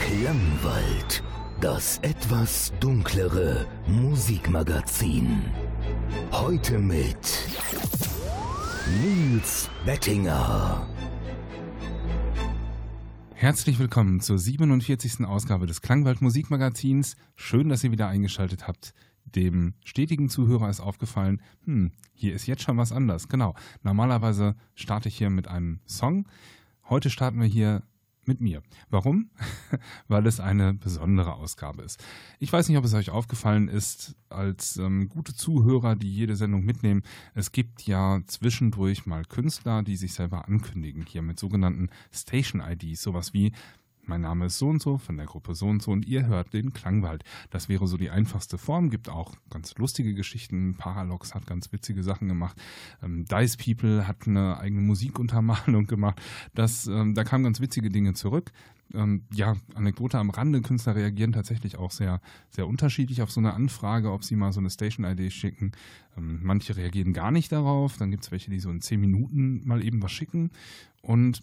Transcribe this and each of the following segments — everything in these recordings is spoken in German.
Klangwald, das etwas dunklere Musikmagazin. Heute mit Nils Bettinger. Herzlich willkommen zur 47. Ausgabe des Klangwald Musikmagazins. Schön, dass ihr wieder eingeschaltet habt. Dem stetigen Zuhörer ist aufgefallen, hm, hier ist jetzt schon was anders. Genau. Normalerweise starte ich hier mit einem Song. Heute starten wir hier mit mir. Warum? Weil es eine besondere Ausgabe ist. Ich weiß nicht, ob es euch aufgefallen ist, als ähm, gute Zuhörer, die jede Sendung mitnehmen. Es gibt ja zwischendurch mal Künstler, die sich selber ankündigen, hier mit sogenannten Station IDs, sowas wie mein Name ist so und so von der Gruppe so und so und ihr hört den Klangwald. Das wäre so die einfachste Form. Gibt auch ganz lustige Geschichten. Paralox hat ganz witzige Sachen gemacht. Ähm, Dice People hat eine eigene Musikuntermalung gemacht. Das, ähm, da kamen ganz witzige Dinge zurück. Ähm, ja, Anekdote am Rande. Künstler reagieren tatsächlich auch sehr, sehr unterschiedlich auf so eine Anfrage, ob sie mal so eine Station-ID schicken. Ähm, manche reagieren gar nicht darauf. Dann gibt es welche, die so in zehn Minuten mal eben was schicken. Und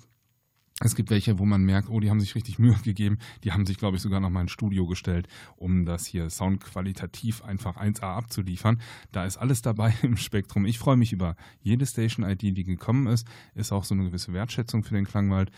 es gibt welche, wo man merkt, oh, die haben sich richtig Mühe gegeben. Die haben sich, glaube ich, sogar noch mal ins Studio gestellt, um das hier soundqualitativ einfach 1A abzuliefern. Da ist alles dabei im Spektrum. Ich freue mich über jede Station-ID, die gekommen ist. Ist auch so eine gewisse Wertschätzung für den Klangwald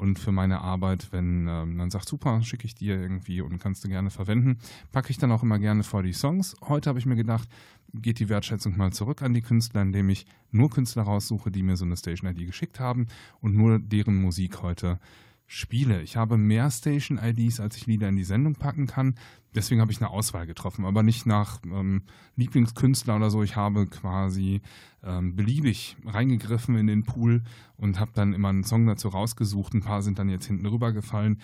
und für meine Arbeit, wenn ähm, man sagt, super, schicke ich dir irgendwie und kannst du gerne verwenden, packe ich dann auch immer gerne vor die Songs. Heute habe ich mir gedacht, geht die Wertschätzung mal zurück an die Künstler, indem ich nur Künstler raussuche, die mir so eine Station-ID geschickt haben und nur deren Musik heute spiele. Ich habe mehr Station-IDs, als ich Lieder in die Sendung packen kann. Deswegen habe ich eine Auswahl getroffen, aber nicht nach ähm, Lieblingskünstler oder so. Ich habe quasi ähm, beliebig reingegriffen in den Pool und habe dann immer einen Song dazu rausgesucht. Ein paar sind dann jetzt hinten rübergefallen.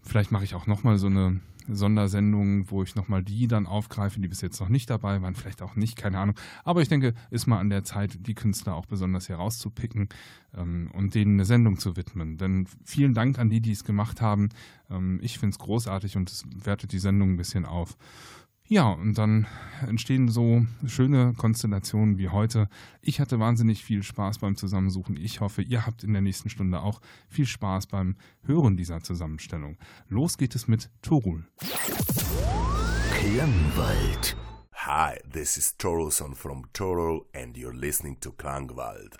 Vielleicht mache ich auch nochmal so eine Sondersendungen, wo ich nochmal die dann aufgreife, die bis jetzt noch nicht dabei waren, vielleicht auch nicht, keine Ahnung. Aber ich denke, ist mal an der Zeit, die Künstler auch besonders herauszupicken ähm, und denen eine Sendung zu widmen. Denn vielen Dank an die, die es gemacht haben. Ähm, ich finde es großartig und es wertet die Sendung ein bisschen auf. Ja, und dann entstehen so schöne Konstellationen wie heute. Ich hatte wahnsinnig viel Spaß beim Zusammensuchen. Ich hoffe, ihr habt in der nächsten Stunde auch viel Spaß beim Hören dieser Zusammenstellung. Los geht es mit Torul. Klangwald. Hi, this is Torulson from Torul and you're listening to Klangwald.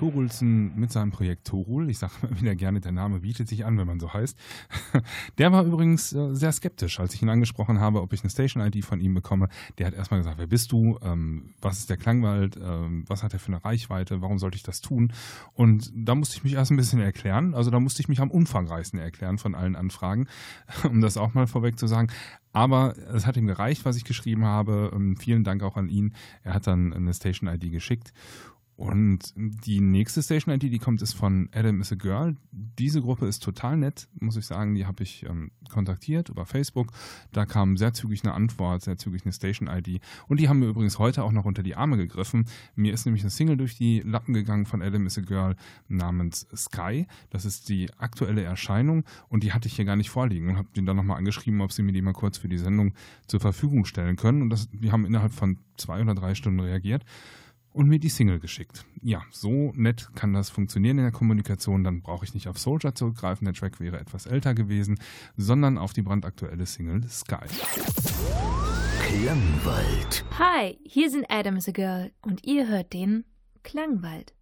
Togul Togulsen mit seinem Projekt Torul. Ich sage mal wieder gerne, der Name bietet sich an, wenn man so heißt. Der war übrigens äh, sehr skeptisch, als ich ihn angesprochen habe, ob ich eine Station-ID von ihm bekomme. Der hat erstmal gesagt, wer bist du? Ähm, was ist der Klangwald? Ähm, was hat er für eine Reichweite? Warum sollte ich das tun? Und da musste ich mich erst ein bisschen erklären. Also da musste ich mich am umfangreichsten erklären von allen Anfragen, um das auch mal vorweg zu sagen. Aber es hat ihm gereicht, was ich geschrieben habe. Ähm, vielen Dank auch an ihn. Er hat dann eine Station-ID geschickt. Und die nächste Station ID, die kommt, ist von Adam is a Girl. Diese Gruppe ist total nett, muss ich sagen. Die habe ich ähm, kontaktiert über Facebook. Da kam sehr zügig eine Antwort, sehr zügig eine Station ID. Und die haben mir übrigens heute auch noch unter die Arme gegriffen. Mir ist nämlich eine Single durch die Lappen gegangen von Adam is a Girl namens Sky. Das ist die aktuelle Erscheinung und die hatte ich hier gar nicht vorliegen und habe den dann nochmal angeschrieben, ob sie mir die mal kurz für die Sendung zur Verfügung stellen können. Und das, die haben innerhalb von zwei oder drei Stunden reagiert und mir die Single geschickt. Ja, so nett kann das funktionieren in der Kommunikation. Dann brauche ich nicht auf Soldier zurückgreifen, der Track wäre etwas älter gewesen, sondern auf die brandaktuelle Single Sky. Klangwald. Hi, hier sind Adams a Girl und ihr hört den Klangwald.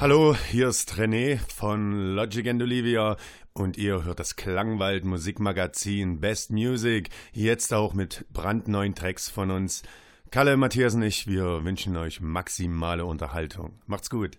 Hallo, hier ist René von Logic and Olivia und ihr hört das Klangwald Musikmagazin Best Music, jetzt auch mit brandneuen Tracks von uns. Kalle, Matthias und ich, wir wünschen euch maximale Unterhaltung. Macht's gut.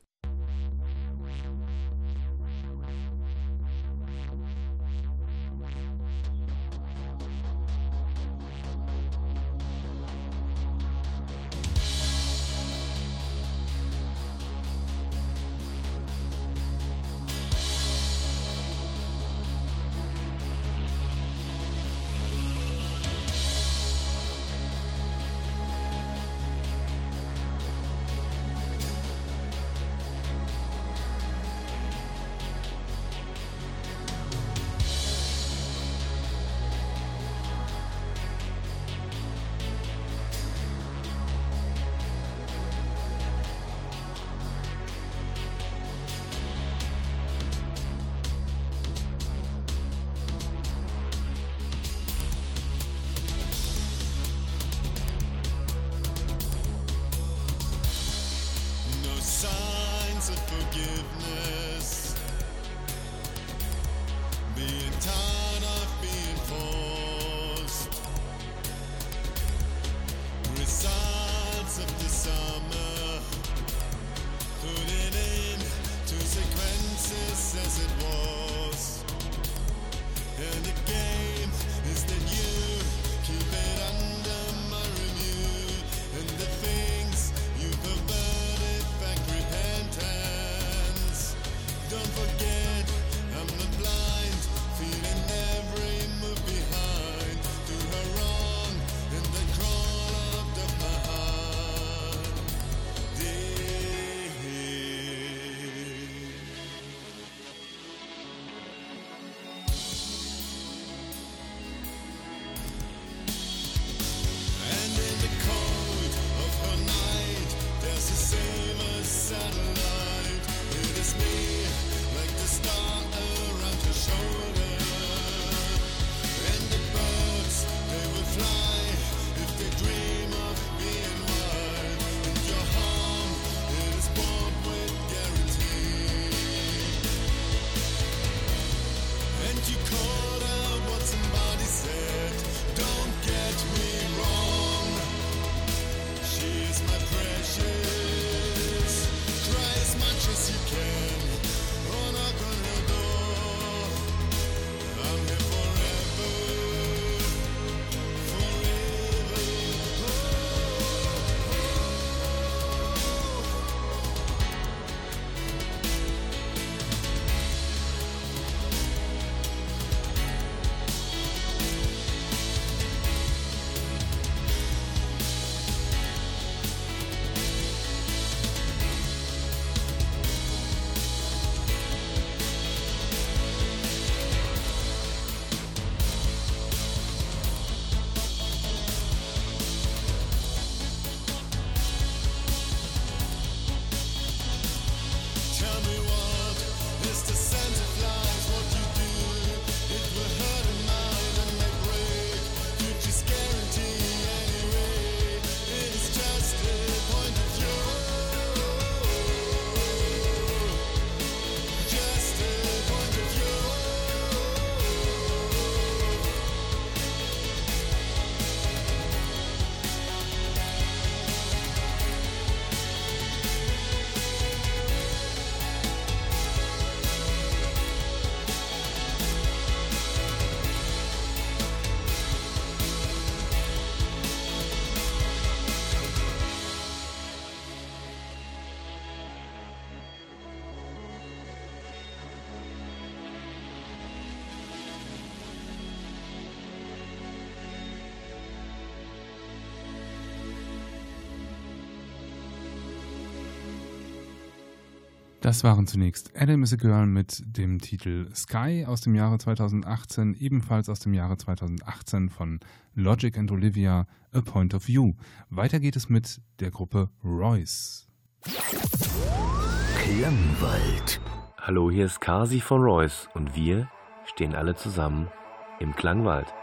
Das waren zunächst Adam is a Girl mit dem Titel Sky aus dem Jahre 2018, ebenfalls aus dem Jahre 2018 von Logic and Olivia, A Point of View. Weiter geht es mit der Gruppe Royce. Klangwald. Hallo, hier ist Kasi von Royce und wir stehen alle zusammen im Klangwald.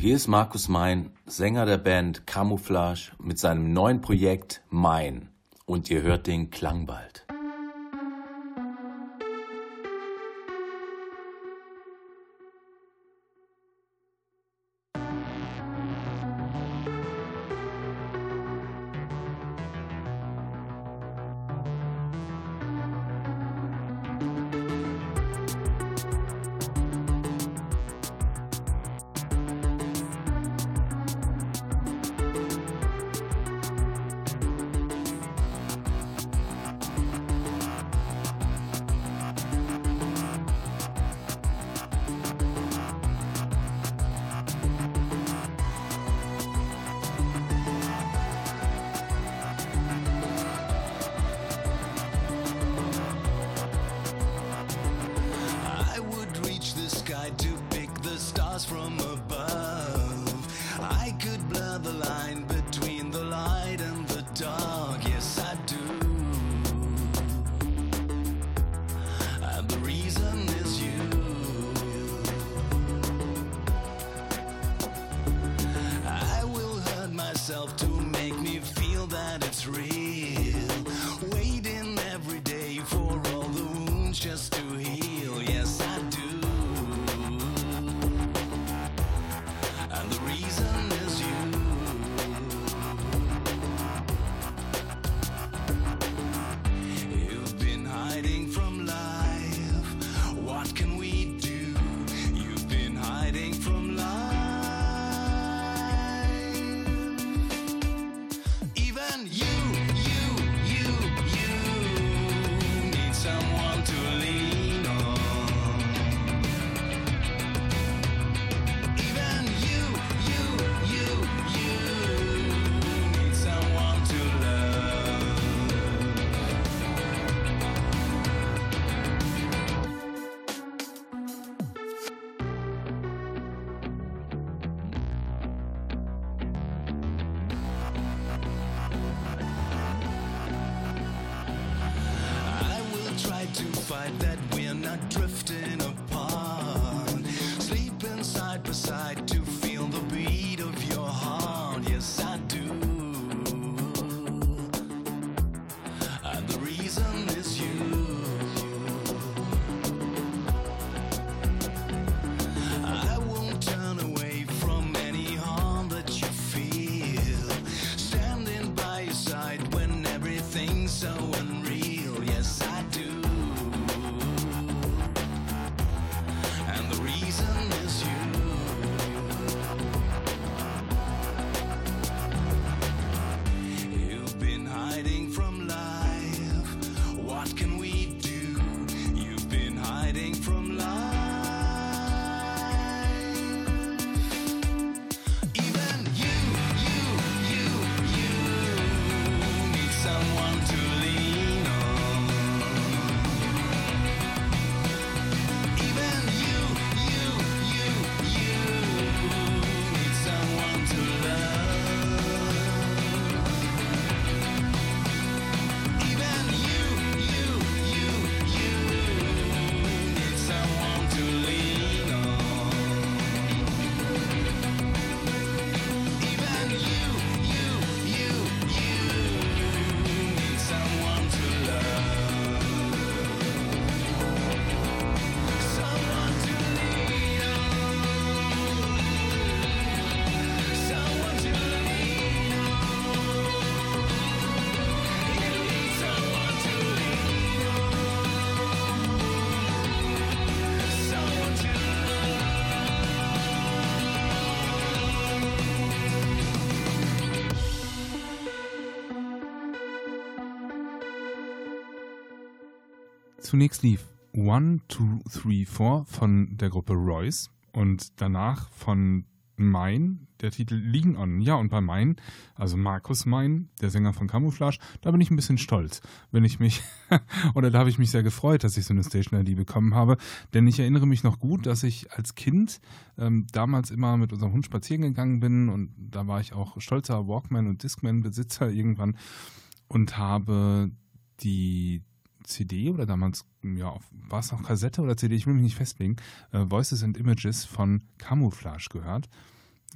hier ist Markus Mein, Sänger der Band Camouflage mit seinem neuen Projekt Mein. Und ihr hört den Klangbald. Zunächst lief One, Two, Three, Four von der Gruppe Royce und danach von Mein, der Titel Lean On. Ja, und bei Mein, also Markus Mein, der Sänger von Camouflage, da bin ich ein bisschen stolz, wenn ich mich, oder da habe ich mich sehr gefreut, dass ich so eine Station-ID bekommen habe, denn ich erinnere mich noch gut, dass ich als Kind ähm, damals immer mit unserem Hund spazieren gegangen bin und da war ich auch stolzer Walkman- und Discman-Besitzer irgendwann und habe die CD oder damals, ja, war es noch Kassette oder CD, ich will mich nicht festlegen, äh, Voices and Images von Camouflage gehört.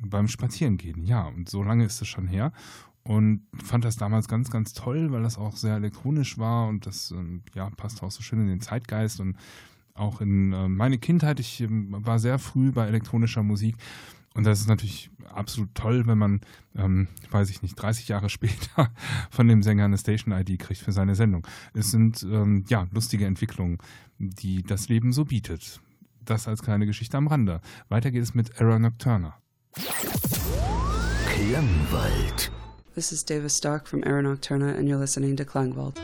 Beim Spazierengehen, ja, und so lange ist es schon her. Und fand das damals ganz, ganz toll, weil das auch sehr elektronisch war und das ähm, ja, passt auch so schön in den Zeitgeist und auch in äh, meine Kindheit. Ich ähm, war sehr früh bei elektronischer Musik und das ist natürlich absolut toll, wenn man, ähm, weiß ich nicht, 30 Jahre später von dem Sänger eine Station-ID kriegt für seine Sendung. Es sind ähm, ja lustige Entwicklungen, die das Leben so bietet. Das als kleine Geschichte am Rande. Weiter geht es mit Era Nocturna. Klangwald. This is Davis Stark from Era Nocturna, and you're listening to Klangwald.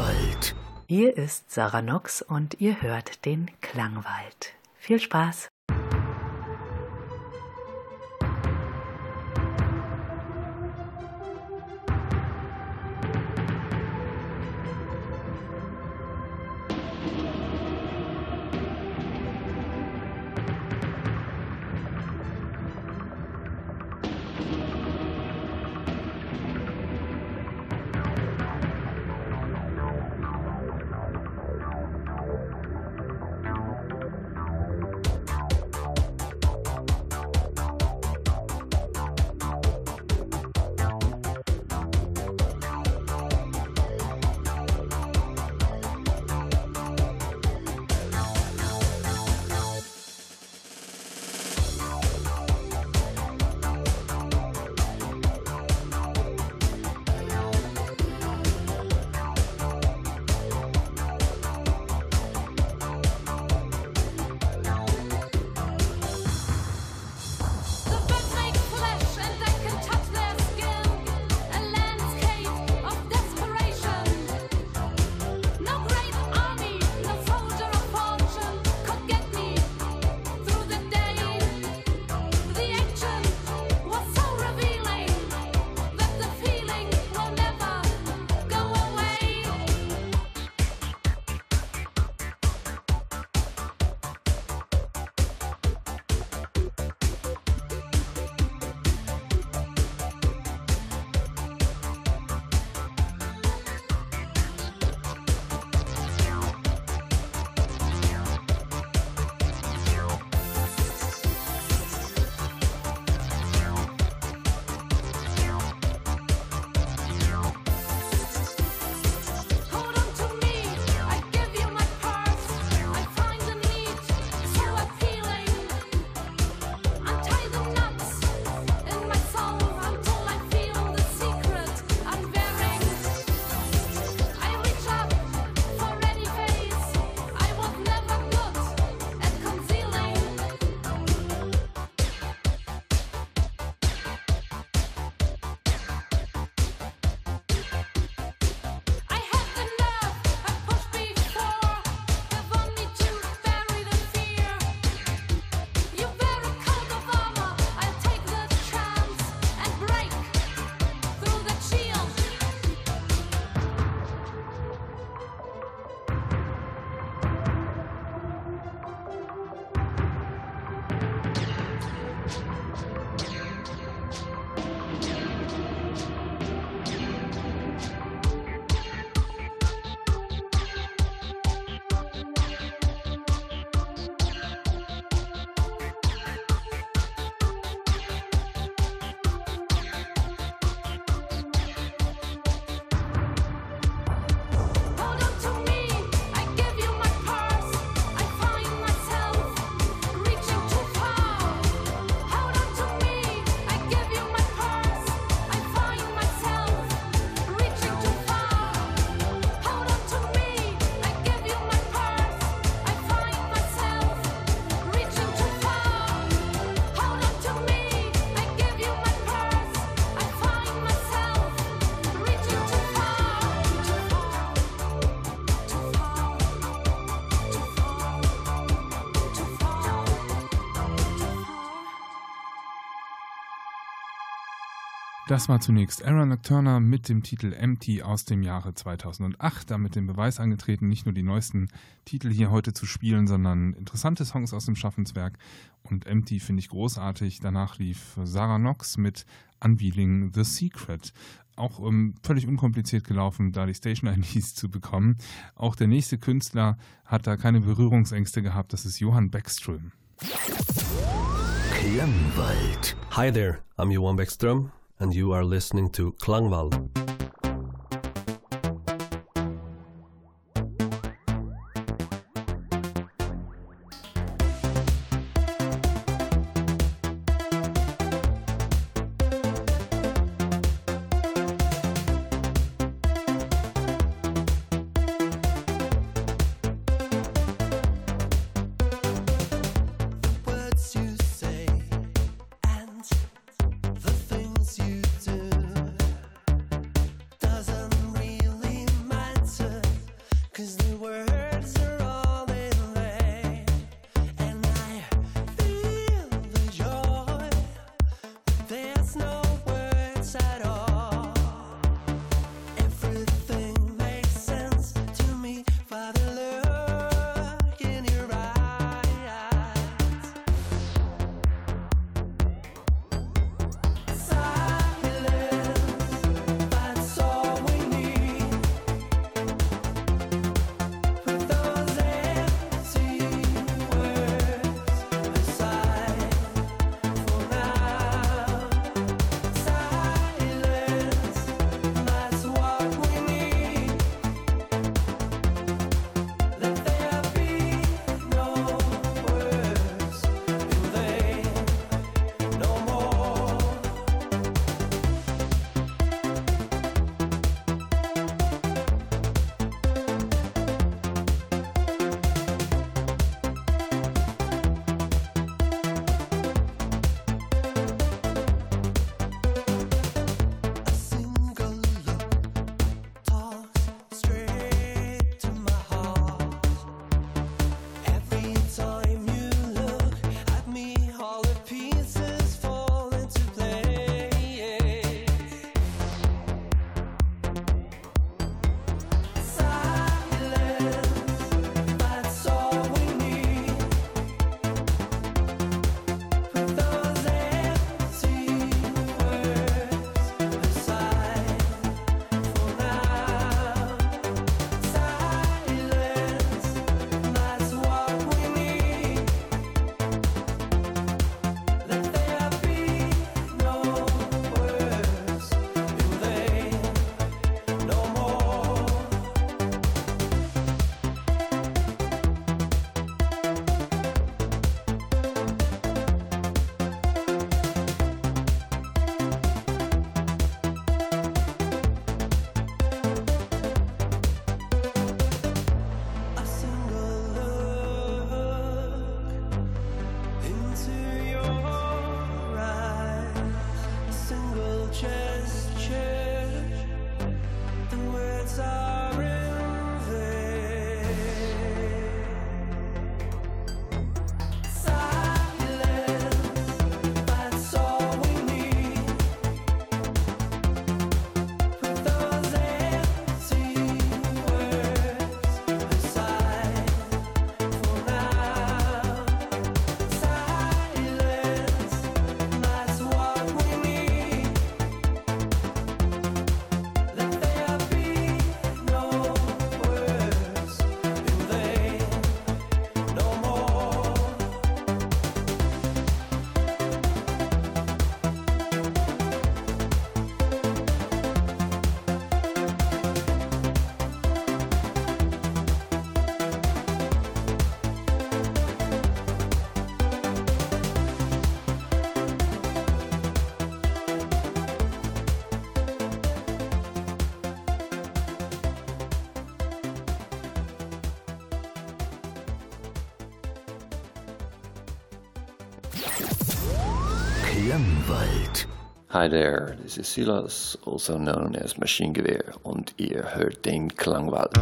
Klangwald. Hier ist Sarah Nox und ihr hört den Klangwald. Viel Spaß! Das war zunächst Aaron Turner mit dem Titel Empty aus dem Jahre 2008, damit den Beweis angetreten, nicht nur die neuesten Titel hier heute zu spielen, sondern interessante Songs aus dem Schaffenswerk. Und Empty finde ich großartig. Danach lief Sarah Knox mit Unveiling The Secret. Auch ähm, völlig unkompliziert gelaufen, da die Station IDs zu bekommen. Auch der nächste Künstler hat da keine Berührungsängste gehabt. Das ist Johann Beckström. Klangwald. Hi there, I'm Johan Beckström, and you are listening to Klangwald. Hi there, this is Silas, also known as Maschinengewehr, und ihr hört den Klangwald.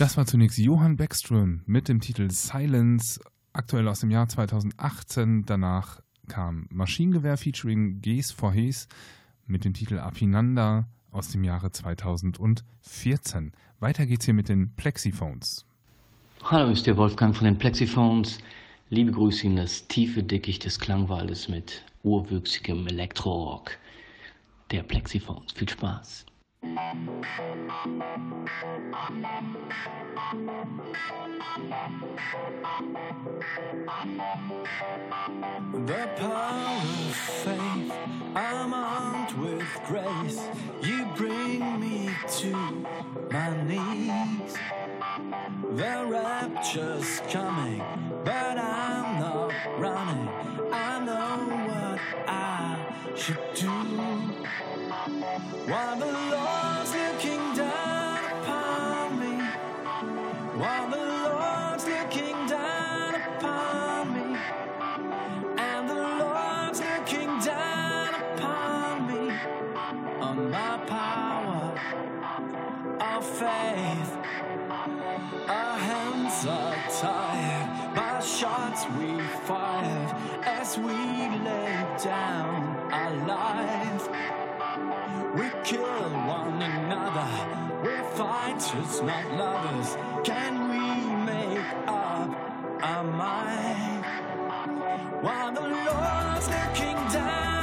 Das war zunächst Johann Beckström mit dem Titel Silence, aktuell aus dem Jahr 2018. Danach kam Maschinengewehr featuring Ges for Hes mit dem Titel Apinanda aus dem Jahre 2014. Weiter geht's hier mit den Plexiphones. Hallo, ist der Wolfgang von den Plexiphones. Liebe Grüße in das tiefe Dickicht des Klangwaldes mit urwüchsigem Elektro-Rock. Der Plexiphones. Viel Spaß. The power of faith, I'm armed with grace. You bring me to my knees. The rapture's coming, but I'm not running. I know what I should do. While the Lord's looking down upon me, while the Lord's looking down upon me, and the Lord's looking down upon me. On my power of faith. Our hands are tired by shots we fired. As we lay down our life. We kill one another. We're fighters, not lovers. Can we make up our mind? While the Lord's looking down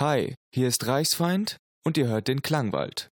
Hi, hier ist Reichsfeind und ihr hört den Klangwald.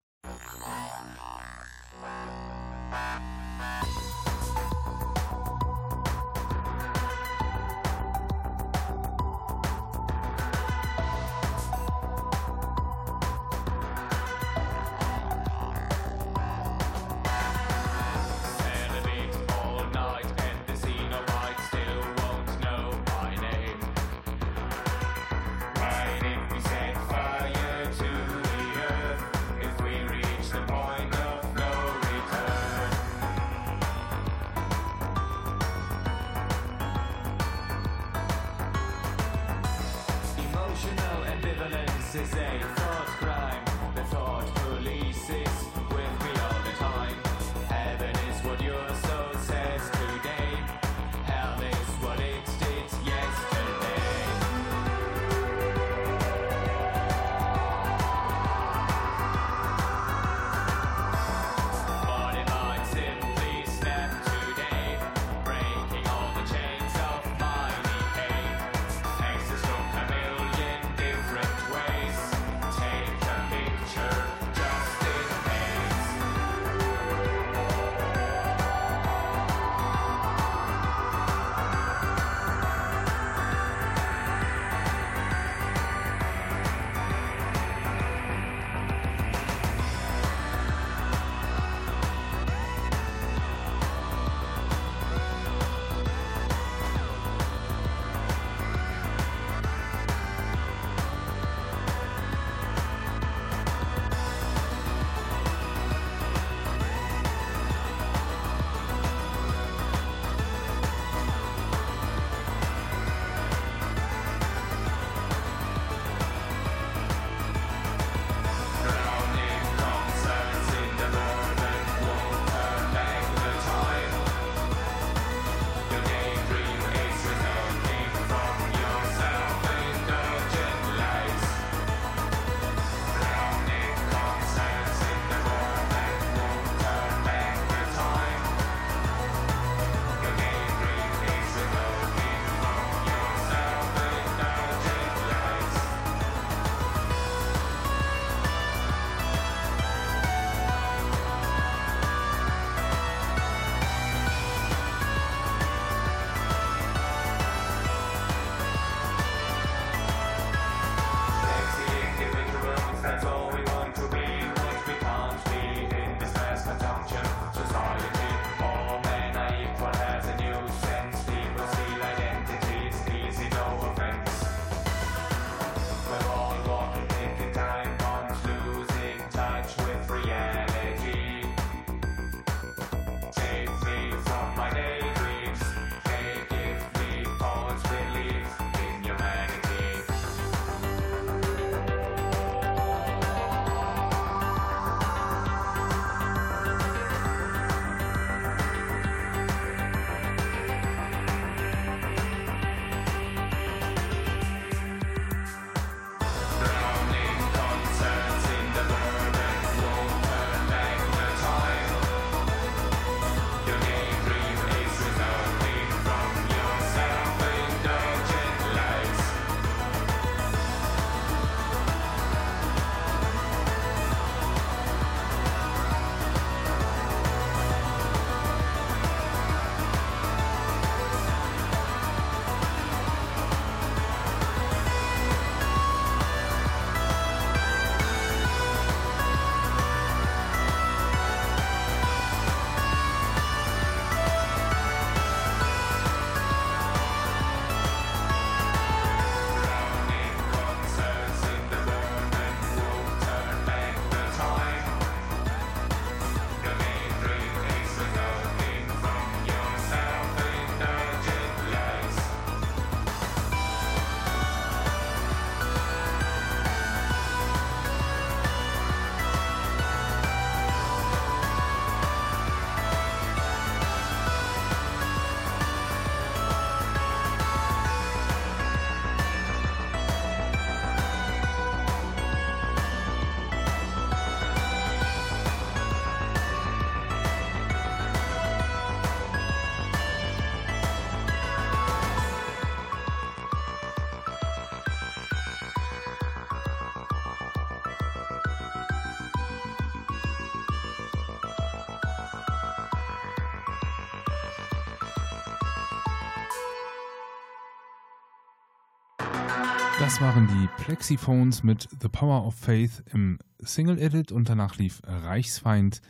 Das waren die Plexiphones mit The Power of Faith im Single Edit und danach lief Reichsfeind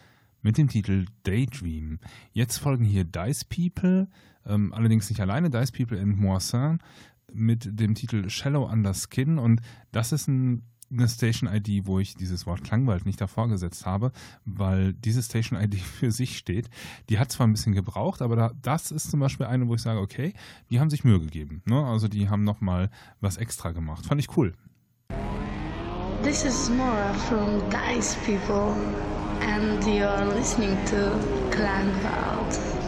mit dem Titel Daydream. Jetzt folgen hier Dice People, ähm, allerdings nicht alleine, Dice People in Moissin mit dem Titel Shallow Under Skin und das ist ein, eine Station-ID, wo ich dieses Wort Klangwald nicht davor gesetzt habe, weil diese Station-ID für sich steht. Die hat zwar ein bisschen gebraucht, aber da, das ist zum Beispiel eine, wo ich sage, okay, die haben sich Mühe gegeben. Ne? Also die haben nochmal was extra gemacht. Fand ich cool. This is Nora from Dice People, and you're listening to Klangwald.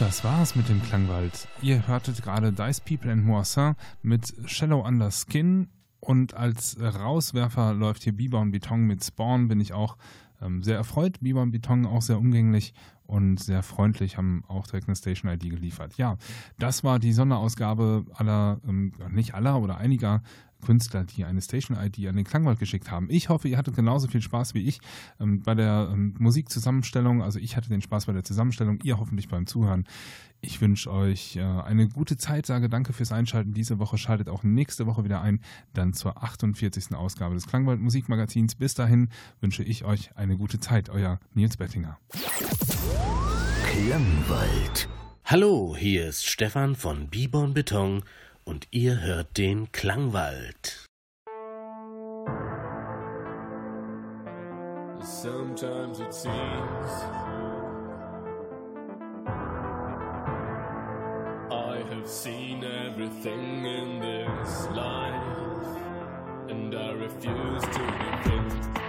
Das war's mit dem Klangwald. Ihr hörtet gerade Dice People and Moissin mit Shallow Under Skin und als Rauswerfer läuft hier Biber und Beton mit Spawn. Bin ich auch ähm, sehr erfreut. Biber und Beton auch sehr umgänglich und sehr freundlich, haben auch direkt eine Station-ID geliefert. Ja, das war die Sonderausgabe aller, ähm, nicht aller oder einiger Künstler, die eine Station-ID an den Klangwald geschickt haben. Ich hoffe, ihr hattet genauso viel Spaß wie ich ähm, bei der ähm, Musikzusammenstellung. Also ich hatte den Spaß bei der Zusammenstellung, ihr hoffentlich beim Zuhören. Ich wünsche euch äh, eine gute Zeit, sage danke fürs Einschalten diese Woche. Schaltet auch nächste Woche wieder ein, dann zur 48. Ausgabe des Klangwald Musikmagazins. Bis dahin wünsche ich euch eine gute Zeit. Euer Nils Bettinger. Klangwald. Hallo, hier ist Stefan von Bibon Beton und ihr hört den Klangwald. Sometimes it seems I have seen everything in this life, and I refuse to give in.